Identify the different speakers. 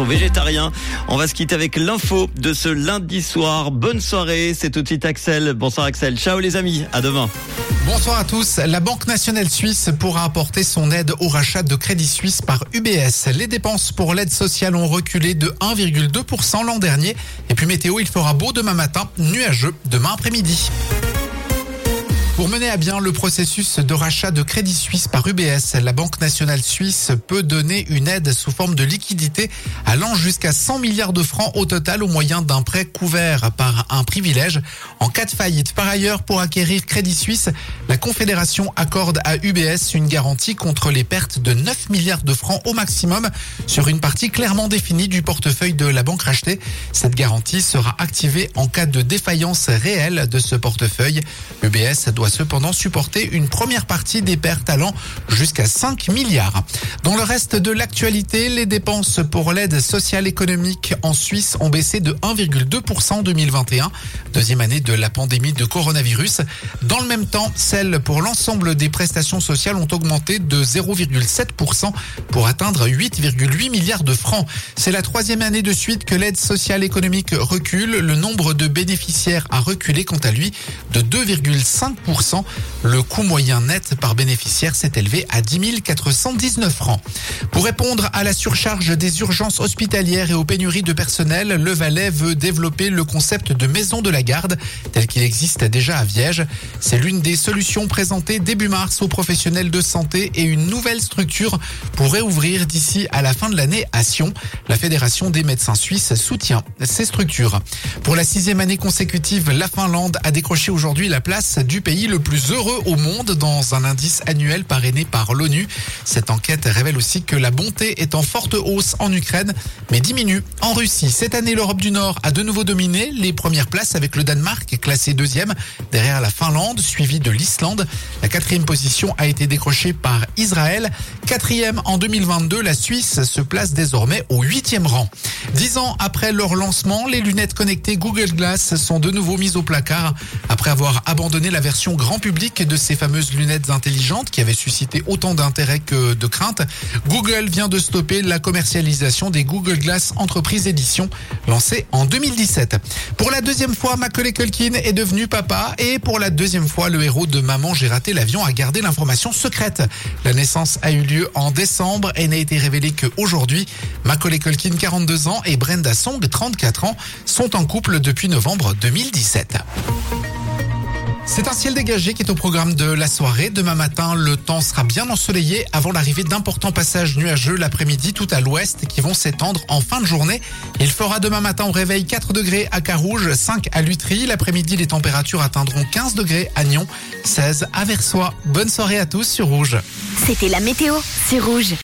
Speaker 1: sont végétariens. On va se quitter avec l'info de ce lundi soir. Bonne soirée, c'est tout de suite Axel. Bonsoir Axel. Ciao les amis, à demain.
Speaker 2: Bonsoir à tous. La Banque nationale suisse pourra apporter son aide au rachat de Crédit Suisse par UBS. Les dépenses pour l'aide sociale ont reculé de 1,2% l'an dernier. Et puis météo, il fera beau demain matin, nuageux demain après-midi. Pour mener à bien le processus de rachat de Crédit Suisse par UBS, la Banque nationale suisse peut donner une aide sous forme de liquidité allant jusqu'à 100 milliards de francs au total au moyen d'un prêt couvert par un privilège en cas de faillite. Par ailleurs, pour acquérir Crédit Suisse, la Confédération accorde à UBS une garantie contre les pertes de 9 milliards de francs au maximum sur une partie clairement définie du portefeuille de la banque rachetée. Cette garantie sera activée en cas de défaillance réelle de ce portefeuille. UBS doit cependant supporter une première partie des pertes allant jusqu'à 5 milliards. Dans le reste de l'actualité, les dépenses pour l'aide sociale économique en Suisse ont baissé de 1,2% en 2021, deuxième année de la pandémie de coronavirus. Dans le même temps, celles pour l'ensemble des prestations sociales ont augmenté de 0,7% pour atteindre 8,8 milliards de francs. C'est la troisième année de suite que l'aide sociale économique recule. Le nombre de bénéficiaires a reculé quant à lui de 2,5%. Le coût moyen net par bénéficiaire s'est élevé à 10 419 francs. Pour répondre à la surcharge des urgences hospitalières et aux pénuries de personnel, le Valais veut développer le concept de maison de la garde tel qu'il existe déjà à Viège. C'est l'une des solutions présentées début mars aux professionnels de santé et une nouvelle structure pourrait ouvrir d'ici à la fin de l'année à Sion. La Fédération des médecins suisses soutient ces structures. Pour la sixième année consécutive, la Finlande a décroché aujourd'hui la place du pays le plus heureux au monde dans un indice annuel parrainé par l'ONU. Cette enquête révèle aussi que la bonté est en forte hausse en Ukraine, mais diminue en Russie. Cette année, l'Europe du Nord a de nouveau dominé les premières places avec le Danemark classé deuxième derrière la Finlande, suivi de l'Islande. La quatrième position a été décrochée par Israël. Quatrième en 2022, la Suisse se place désormais au huitième rang. Dix ans après leur lancement, les lunettes connectées Google Glass sont de nouveau mises au placard après avoir abandonné la version grand public de ces fameuses lunettes intelligentes qui avaient suscité autant d'intérêt que de crainte. Google vient de stopper la commercialisation des Google Glass Entreprise Édition lancée en 2017. Pour la deuxième fois, Macaulay Culkin est devenu papa et pour la deuxième fois, le héros de Maman, j'ai raté l'avion a gardé l'information secrète. La naissance a eu lieu en décembre et n'a été révélée qu'aujourd'hui. Macaulay Culkin, 42 ans et Brenda Song, 34 ans, sont en couple depuis novembre 2017. C'est un ciel dégagé qui est au programme de la soirée. Demain matin, le temps sera bien ensoleillé avant l'arrivée d'importants passages nuageux l'après-midi tout à l'ouest qui vont s'étendre en fin de journée. Il fera demain matin au réveil 4 degrés à Carouge, 5 à Lutry. L'après-midi, les températures atteindront 15 degrés à Nyon, 16 à Versoix. Bonne soirée à tous sur Rouge.
Speaker 3: C'était la météo, c'est Rouge.